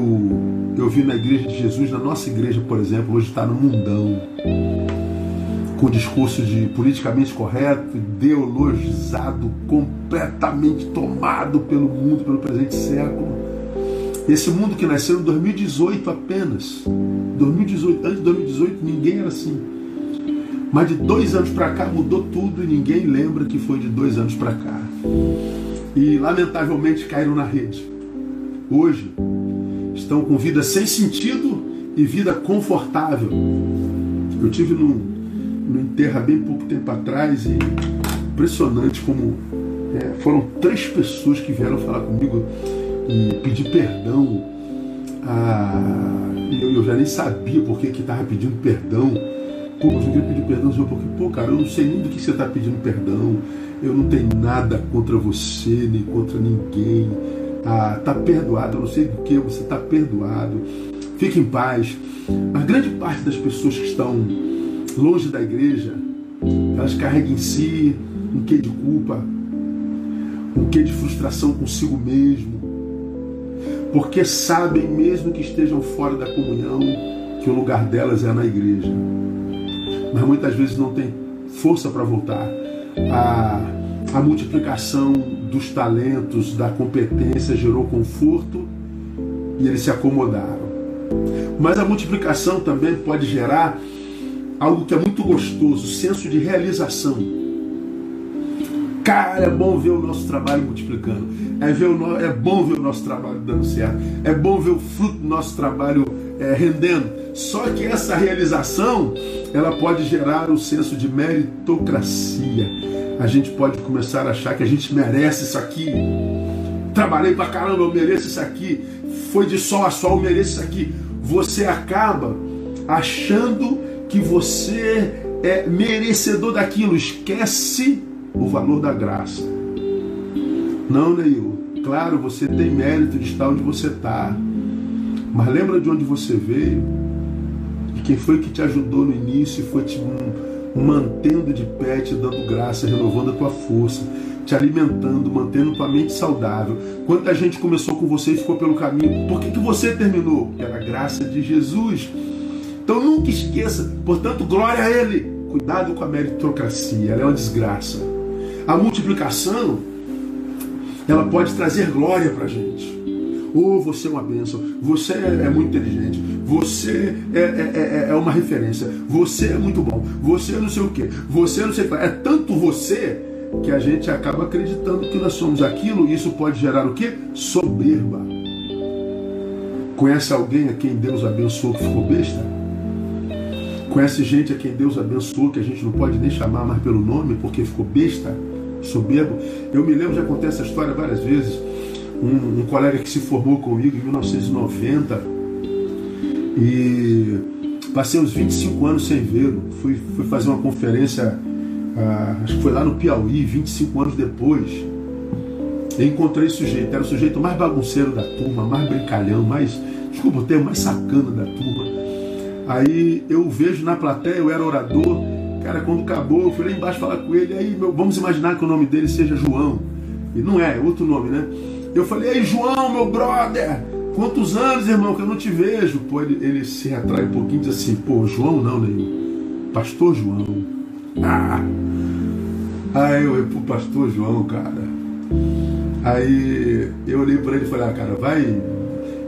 [SPEAKER 1] eu vi na igreja de Jesus, na nossa igreja, por exemplo, hoje está no mundão com discurso de politicamente correto, ideologizado, completamente tomado pelo mundo, pelo presente século. Esse mundo que nasceu em 2018 apenas. 2018, antes de 2018 ninguém era assim. Mas de dois anos para cá mudou tudo e ninguém lembra que foi de dois anos para cá. E lamentavelmente caíram na rede. Hoje estão com vida sem sentido e vida confortável. Eu tive num, no enterro há bem pouco tempo atrás e impressionante como é, foram três pessoas que vieram falar comigo e pedir perdão. Ah, eu, eu, já nem sabia por que estava pedindo perdão. Pô, eu queria pedir perdão, Senhor, porque, pô, cara, eu não sei nem do que você está pedindo perdão. Eu não tenho nada contra você, nem contra ninguém. Ah, tá perdoado, eu não sei do que, você está perdoado. Fique em paz. A grande parte das pessoas que estão longe da igreja, elas carregam em si um quê de culpa, um quê de frustração consigo mesmo, porque sabem, mesmo que estejam fora da comunhão, que o lugar delas é na igreja. Mas muitas vezes não tem força para voltar. A, a multiplicação dos talentos, da competência gerou conforto e eles se acomodaram. Mas a multiplicação também pode gerar algo que é muito gostoso, senso de realização. Cara, é bom ver o nosso trabalho multiplicando. É, ver o, é bom ver o nosso trabalho dando certo. É bom ver o fruto do nosso trabalho é, rendendo. Só que essa realização, ela pode gerar o um senso de meritocracia. A gente pode começar a achar que a gente merece isso aqui. Trabalhei pra caramba, eu mereço isso aqui. Foi de sol a sol, eu mereço isso aqui. Você acaba achando que você é merecedor daquilo, esquece o valor da graça. Não, Neil. Claro, você tem mérito de estar onde você está. Mas lembra de onde você veio? E quem foi que te ajudou no início e foi te mantendo de pé, te dando graça, renovando a tua força, te alimentando, mantendo tua mente saudável. Quanta gente começou com você e ficou pelo caminho. Por que, que você terminou? Pela graça de Jesus. Então nunca esqueça, portanto, glória a Ele. Cuidado com a meritocracia, ela é uma desgraça. A multiplicação, ela pode trazer glória para a gente. Oh, você é uma bênção, você é, é muito inteligente, você é, é, é, é, uma referência, você é muito bom, você não sei o que, você não sei o que. É tanto você que a gente acaba acreditando que nós somos aquilo e isso pode gerar o que? Soberba. Conhece alguém a quem Deus abençoou que ficou besta? Conhece gente a quem Deus abençoou, que a gente não pode nem chamar mais pelo nome, porque ficou besta, soberbo. Eu me lembro, já contei essa história várias vezes. Um, um colega que se formou comigo em 1990 e passei uns 25 anos sem vê-lo. Fui, fui fazer uma conferência, ah, acho que foi lá no Piauí, 25 anos depois. Encontrei esse sujeito, era o sujeito mais bagunceiro da turma, mais brincalhão, mais, desculpa o termo, mais sacana da turma Aí eu vejo na plateia, eu era orador. Cara, quando acabou, eu fui lá embaixo falar com ele. Aí, meu, vamos imaginar que o nome dele seja João. E não é, é outro nome, né? Eu falei, ei, João, meu brother, quantos anos, irmão, que eu não te vejo? Pô, ele, ele se retrai um pouquinho e diz assim, pô, João não, nenhum. Pastor João. Ah! Aí eu, pô, pastor João, cara. Aí eu olhei para ele e falei, ah, cara, vai.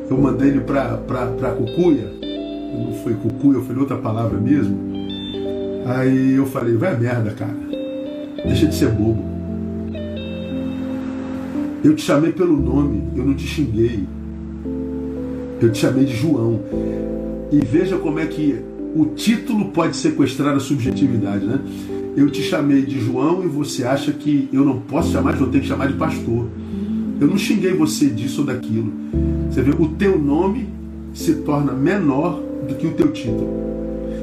[SPEAKER 1] Eu mandei ele pra, pra, pra Cucuia. Não foi Cucuia, eu falei outra palavra mesmo. Aí eu falei, vai merda, cara. Deixa de ser bobo. Eu te chamei pelo nome, eu não te xinguei. Eu te chamei de João. E veja como é que o título pode sequestrar a subjetividade, né? Eu te chamei de João e você acha que eu não posso chamar, que eu tenho que chamar de pastor. Eu não xinguei você disso ou daquilo. Você vê, o teu nome se torna menor do que o teu título.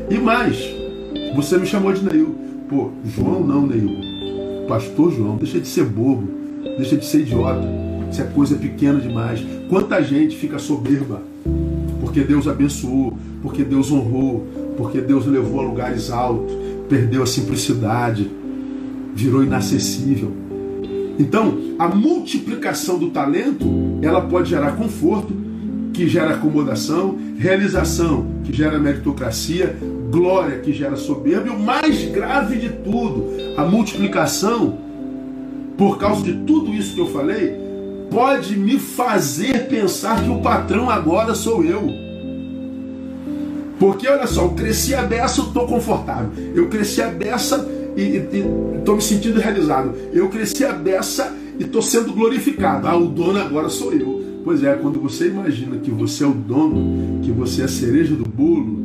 [SPEAKER 1] E mais, você me chamou de Neil. Pô, João não, Neil. Pastor João, deixa de ser bobo, deixa de ser idiota. Isso é coisa pequena demais. Quanta gente fica soberba porque Deus abençoou, porque Deus honrou, porque Deus levou a lugares altos, perdeu a simplicidade, virou inacessível. Então, a multiplicação do talento, ela pode gerar conforto, que gera acomodação, realização, que gera meritocracia, glória, que gera soberba, e o mais grave de tudo, a multiplicação, por causa de tudo isso que eu falei, pode me fazer pensar que o patrão agora sou eu. Porque olha só, eu cresci a beça, eu estou confortável. Eu cresci a beça e estou me sentindo realizado. Eu cresci a beça e estou sendo glorificado. Ah, o dono agora sou eu. Pois é, quando você imagina que você é o dono, que você é a cereja do bolo,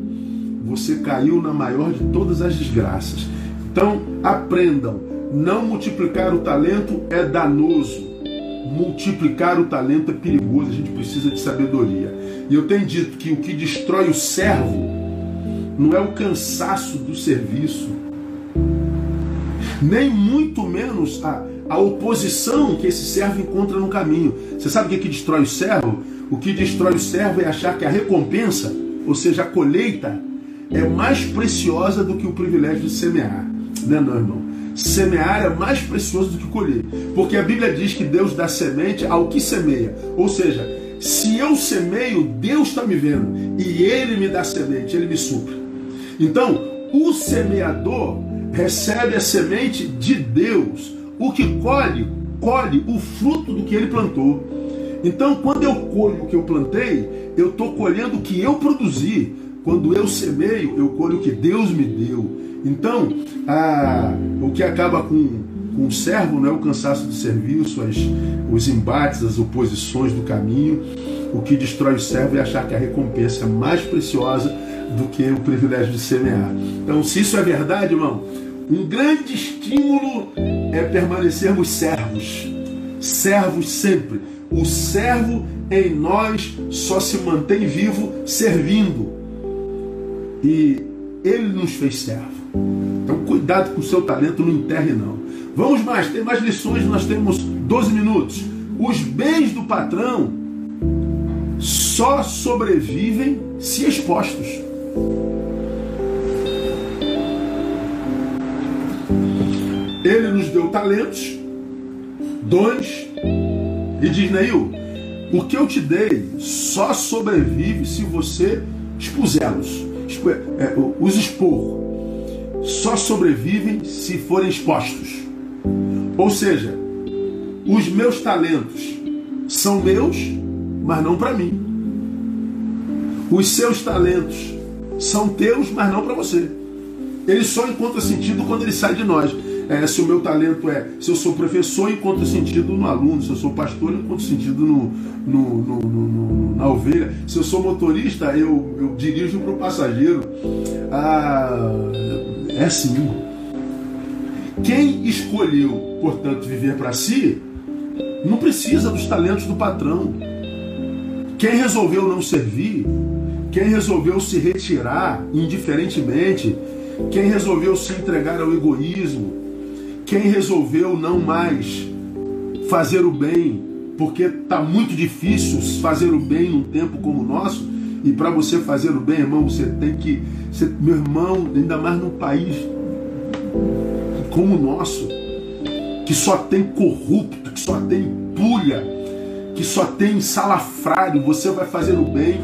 [SPEAKER 1] você caiu na maior de todas as desgraças. Então, aprendam: não multiplicar o talento é danoso. Multiplicar o talento é perigoso, a gente precisa de sabedoria. E eu tenho dito que o que destrói o servo não é o cansaço do serviço, nem muito menos a, a oposição que esse servo encontra no caminho. Você sabe o que, é que destrói o servo? O que destrói o servo é achar que a recompensa, ou seja, a colheita, é mais preciosa do que o privilégio de semear. Não é não, irmão? Semear é mais precioso do que colher. Porque a Bíblia diz que Deus dá semente ao que semeia. Ou seja, se eu semeio, Deus está me vendo. E Ele me dá semente, Ele me supre. Então, o semeador recebe a semente de Deus. O que colhe, colhe o fruto do que ele plantou. Então, quando eu colho o que eu plantei, eu estou colhendo o que eu produzi. Quando eu semeio, eu colho o que Deus me deu. Então, a, o que acaba com, com o servo não é o cansaço do serviço, as, os embates, as oposições do caminho. O que destrói o servo é achar que a recompensa é mais preciosa do que o privilégio de semear. Então, se isso é verdade, irmão, um grande estímulo é permanecermos servos. Servos sempre. O servo em nós só se mantém vivo servindo. E ele nos fez servo. Então, cuidado com o seu talento, não enterre não. Vamos mais, tem mais lições, nós temos 12 minutos. Os bens do patrão só sobrevivem se expostos. Ele nos deu talentos, dons, e diz, Neil, o que eu te dei só sobrevive se você expusê-los, é, os expor. Só sobrevivem se forem expostos. Ou seja, os meus talentos são meus, mas não para mim. Os seus talentos são teus, mas não para você. Ele só encontra sentido quando ele sai de nós. É, se o meu talento é, se eu sou professor, encontro sentido no aluno, se eu sou pastor, encontro sentido no, no, no, no na ovelha, se eu sou motorista, eu, eu dirijo para o passageiro. Ah, é assim. Quem escolheu, portanto, viver para si, não precisa dos talentos do patrão. Quem resolveu não servir, quem resolveu se retirar indiferentemente, quem resolveu se entregar ao egoísmo, quem resolveu não mais fazer o bem, porque está muito difícil fazer o bem num tempo como o nosso, E para você fazer o bem, irmão, você tem que. Você, meu irmão, ainda mais num país como o nosso, que só tem corrupto, que só tem pulha, que só tem salafrário, você vai fazer o bem,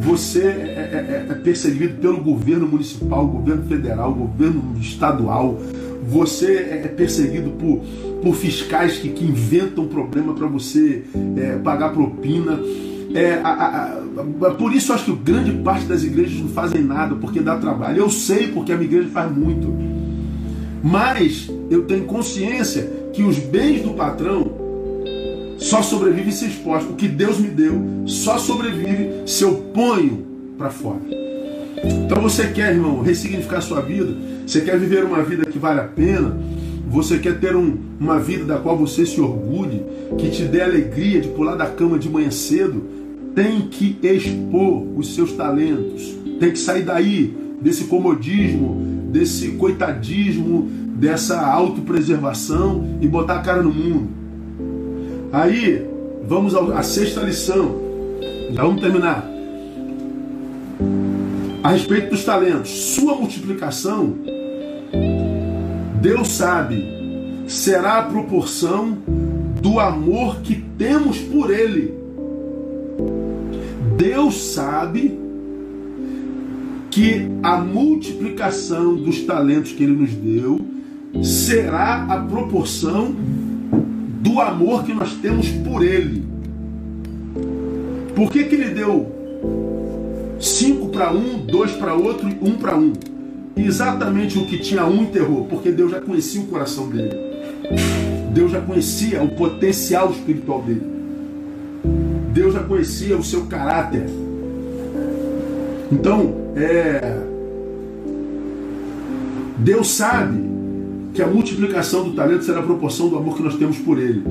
[SPEAKER 1] você é, é, é perseguido pelo governo municipal, governo federal, governo estadual, você é perseguido por, por fiscais que, que inventam problema para você é, pagar propina. É, a, a, a, por isso acho que grande parte das igrejas não fazem nada, porque dá trabalho. Eu sei porque a minha igreja faz muito. Mas eu tenho consciência que os bens do patrão só sobrevivem se expostos. O que Deus me deu só sobrevive se eu ponho para fora. Então você quer, irmão, ressignificar a sua vida? Você quer viver uma vida que vale a pena? Você quer ter um, uma vida da qual você se orgulhe, que te dê alegria de pular da cama de manhã cedo? Tem que expor os seus talentos. Tem que sair daí, desse comodismo, desse coitadismo, dessa autopreservação e botar a cara no mundo. Aí, vamos à sexta lição. Já vamos terminar respeito dos talentos. Sua multiplicação, Deus sabe, será a proporção do amor que temos por Ele. Deus sabe que a multiplicação dos talentos que Ele nos deu será a proporção do amor que nós temos por Ele. Por que, que Ele deu Cinco para um, dois para outro e um para um. exatamente o que tinha um enterrou, porque Deus já conhecia o coração dele. Deus já conhecia o potencial espiritual dele. Deus já conhecia o seu caráter. Então, é, Deus sabe que a multiplicação do talento será a proporção do amor que nós temos por ele.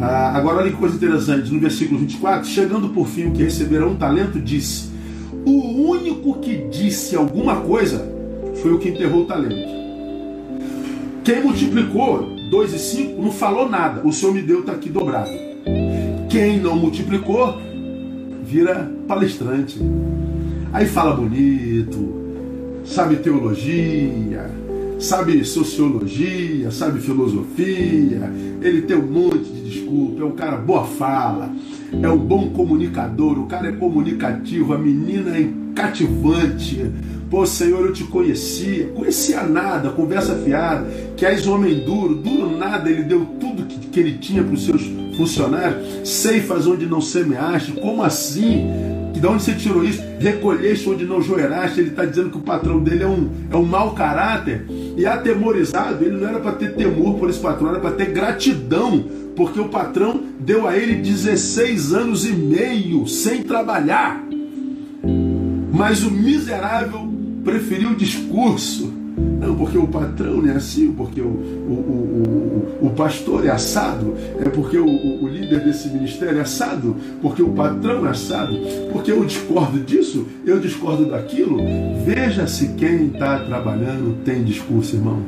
[SPEAKER 1] Ah, agora, olha que coisa interessante, no versículo 24: Chegando por fim o que receberá um talento, disse: o único que disse alguma coisa foi o que enterrou o talento. Quem multiplicou 2 e 5 não falou nada. O Senhor me deu, está aqui dobrado. Quem não multiplicou, vira palestrante. Aí fala bonito, sabe teologia, sabe sociologia, sabe filosofia. Ele tem um monte de desculpa, é um cara boa fala é um bom comunicador, o cara é comunicativo, a menina é cativante. Pô, Senhor, eu te conhecia, conhecia nada, conversa fiada, que és homem duro, duro nada, ele deu tudo que, que ele tinha para os seus funcionários, ceifas onde não semeaste, como assim? de onde você tirou isso? Recolheste onde não joeraste. Ele está dizendo que o patrão dele é um, é um mau caráter. E atemorizado, ele não era para ter temor por esse patrão, era para ter gratidão porque o patrão deu a ele 16 anos e meio sem trabalhar. Mas o miserável preferiu o discurso. Não, porque o patrão é assim, porque o, o, o, o, pastor é assado, é porque o, o, líder desse ministério é assado, porque o patrão é assado, porque eu discordo disso, eu discordo daquilo. Veja se quem está trabalhando tem discurso, irmão.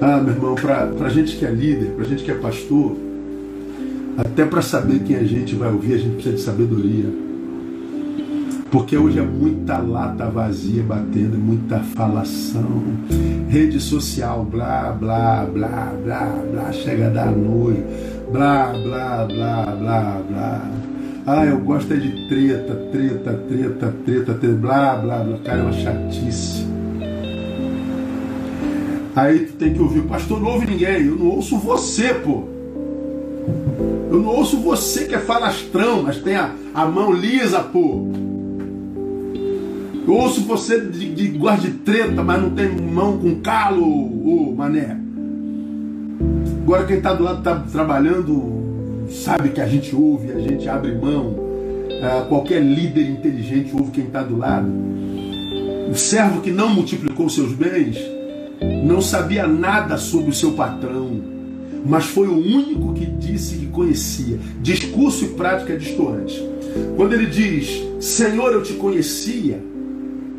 [SPEAKER 1] Ah, meu irmão, para a gente que é líder, para a gente que é pastor, até para saber quem a gente vai ouvir, a gente precisa de sabedoria. Porque hoje é muita lata vazia batendo, muita falação. Rede social, blá, blá, blá, blá, blá, chega da noite, blá, blá, blá, blá, blá. Ah, eu gosto é de treta, treta, treta, treta, treta, blá, blá, blá. Cara, é uma chatice. Aí tu tem que ouvir, pastor, não ouve ninguém. Eu não ouço você, pô. Eu não ouço você que é falastrão, mas tem a, a mão lisa, pô. Eu ouço você de, de gosta de treta, mas não tem mão com calo, ô mané. Agora quem está do lado está trabalhando, sabe que a gente ouve, a gente abre mão. É, qualquer líder inteligente ouve quem está do lado. O servo que não multiplicou seus bens não sabia nada sobre o seu patrão, mas foi o único que disse que conhecia. Discurso e prática distantes. Quando ele diz, Senhor, eu te conhecia,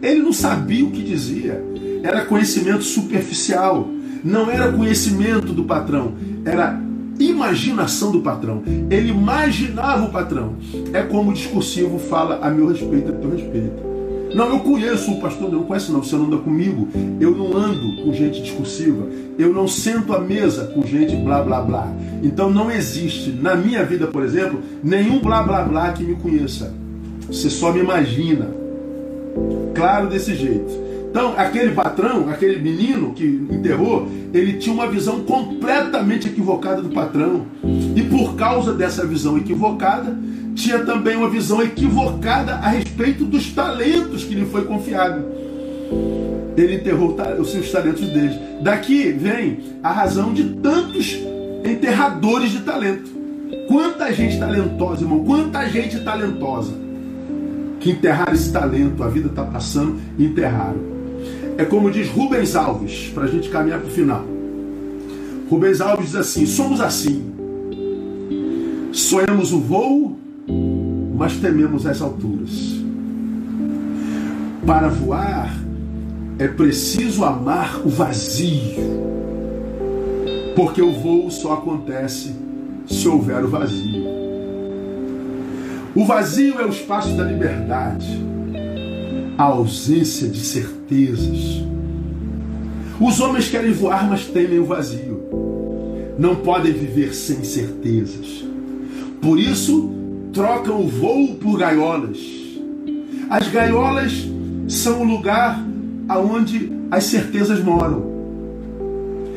[SPEAKER 1] ele não sabia o que dizia. Era conhecimento superficial. Não era conhecimento do patrão, era imaginação do patrão. Ele imaginava o patrão. É como o discursivo fala a meu respeito, a teu respeito. Não, eu conheço o pastor, não conhece não, você não anda comigo. Eu não ando com gente discursiva. Eu não sento à mesa com gente blá blá blá. Então não existe na minha vida, por exemplo, nenhum blá blá blá que me conheça. Você só me imagina. Claro desse jeito. Então, aquele patrão, aquele menino que enterrou, ele tinha uma visão completamente equivocada do patrão. E por causa dessa visão equivocada, tinha também uma visão equivocada a respeito dos talentos que lhe foi confiado. Ele enterrou os seus talentos dele. Daqui vem a razão de tantos enterradores de talento. Quanta gente talentosa, irmão, quanta gente talentosa que enterraram esse talento, a vida está passando e enterraram. É como diz Rubens Alves, para a gente caminhar para o final. Rubens Alves diz assim: somos assim. Sonhamos o voo, mas tememos as alturas. Para voar, é preciso amar o vazio. Porque o voo só acontece se houver o vazio. O vazio é o espaço da liberdade a ausência de certezas. Os homens querem voar, mas temem o vazio. Não podem viver sem certezas. Por isso, trocam voo por gaiolas. As gaiolas são o lugar aonde as certezas moram.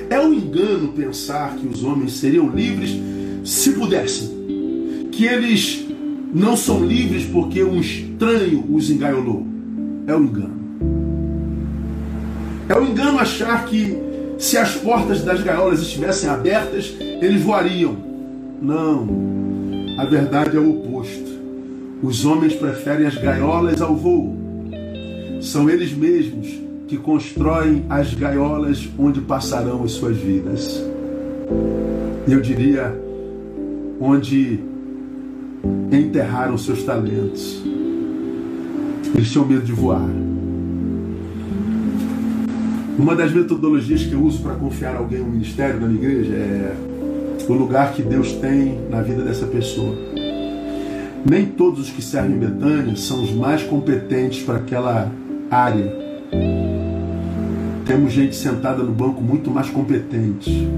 [SPEAKER 1] É um engano pensar que os homens seriam livres se pudessem. Que eles não são livres porque um estranho os engaiolou é um engano. É um engano achar que se as portas das gaiolas estivessem abertas, eles voariam. Não. A verdade é o oposto. Os homens preferem as gaiolas ao voo. São eles mesmos que constroem as gaiolas onde passarão as suas vidas. Eu diria, onde enterraram seus talentos eles tinham medo de voar. Uma das metodologias que eu uso para confiar alguém no ministério da minha igreja é o lugar que Deus tem na vida dessa pessoa. Nem todos os que servem em Betânia são os mais competentes para aquela área. Temos gente sentada no banco muito mais competente.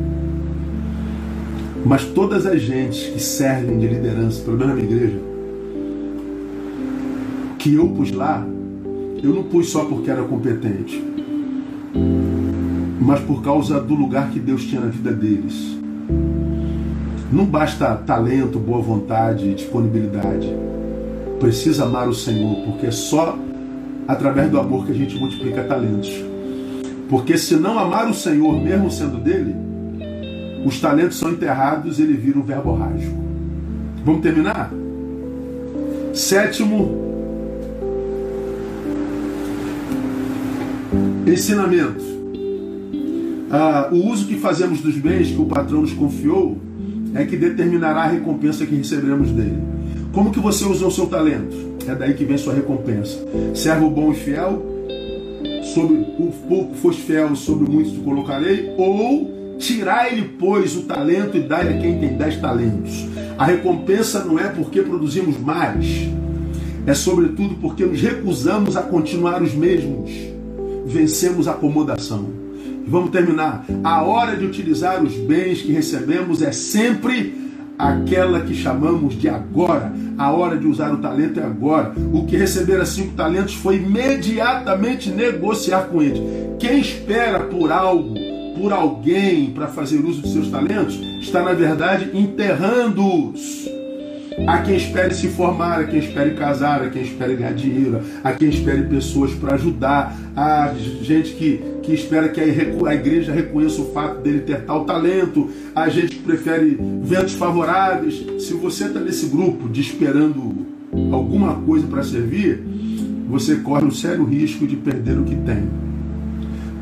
[SPEAKER 1] Mas todas as gentes que servem de liderança, pelo menos na minha igreja, que eu pus lá, eu não pus só porque era competente, mas por causa do lugar que Deus tinha na vida deles. Não basta talento, boa vontade disponibilidade. Precisa amar o Senhor, porque é só através do amor que a gente multiplica talentos. Porque se não amar o Senhor, mesmo sendo dele, os talentos são enterrados e ele vira um verborrágico. Vamos terminar? Sétimo Ensinamento. Ah, o uso que fazemos dos bens que o patrão nos confiou é que determinará a recompensa que receberemos dele. Como que você usou seu talento? É daí que vem sua recompensa. Servo bom e fiel, sobre o pouco foste fiel, sobre o muito te colocarei, ou tirai-lhe, pois, o talento e dai a quem tem dez talentos. A recompensa não é porque produzimos mais, é sobretudo porque nos recusamos a continuar os mesmos vencemos a acomodação. Vamos terminar. A hora de utilizar os bens que recebemos é sempre aquela que chamamos de agora. A hora de usar o talento é agora. O que recebera cinco talentos foi imediatamente negociar com eles. Quem espera por algo, por alguém para fazer uso de seus talentos, está na verdade enterrando-os a quem espere se formar, a quem espere casar, a quem espere ganhar dinheiro, a quem espere pessoas para ajudar, a gente que, que espera que a igreja reconheça o fato dele ter tal talento, a gente que prefere ventos favoráveis. Se você está nesse grupo de esperando alguma coisa para servir, você corre um sério risco de perder o que tem.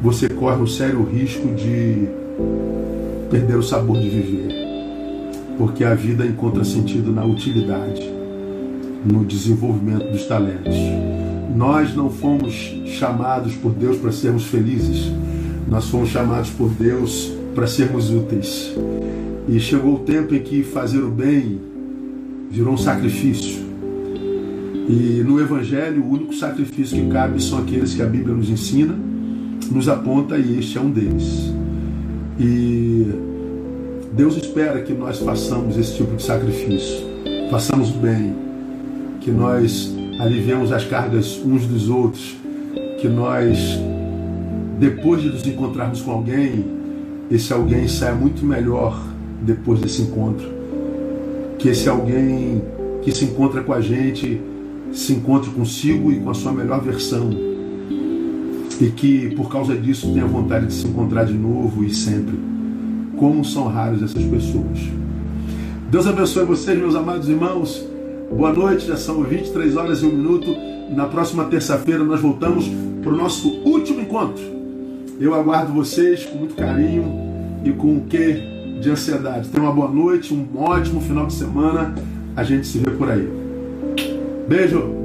[SPEAKER 1] Você corre um sério risco de perder o sabor de viver porque a vida encontra sentido na utilidade, no desenvolvimento dos talentos. Nós não fomos chamados por Deus para sermos felizes, nós fomos chamados por Deus para sermos úteis. E chegou o tempo em que fazer o bem virou um sacrifício. E no Evangelho, o único sacrifício que cabe são aqueles que a Bíblia nos ensina, nos aponta, e este é um deles. E Deus espera que nós façamos esse tipo de sacrifício, façamos o bem, que nós aliviemos as cargas uns dos outros, que nós, depois de nos encontrarmos com alguém, esse alguém saia muito melhor depois desse encontro. Que esse alguém que se encontra com a gente se encontre consigo e com a sua melhor versão. E que por causa disso tenha vontade de se encontrar de novo e sempre. Como são raros essas pessoas. Deus abençoe vocês, meus amados irmãos. Boa noite, já são 23 horas e 1 minuto. Na próxima terça-feira nós voltamos para o nosso último encontro. Eu aguardo vocês com muito carinho e com o que de ansiedade. Tenha uma boa noite, um ótimo final de semana. A gente se vê por aí. Beijo!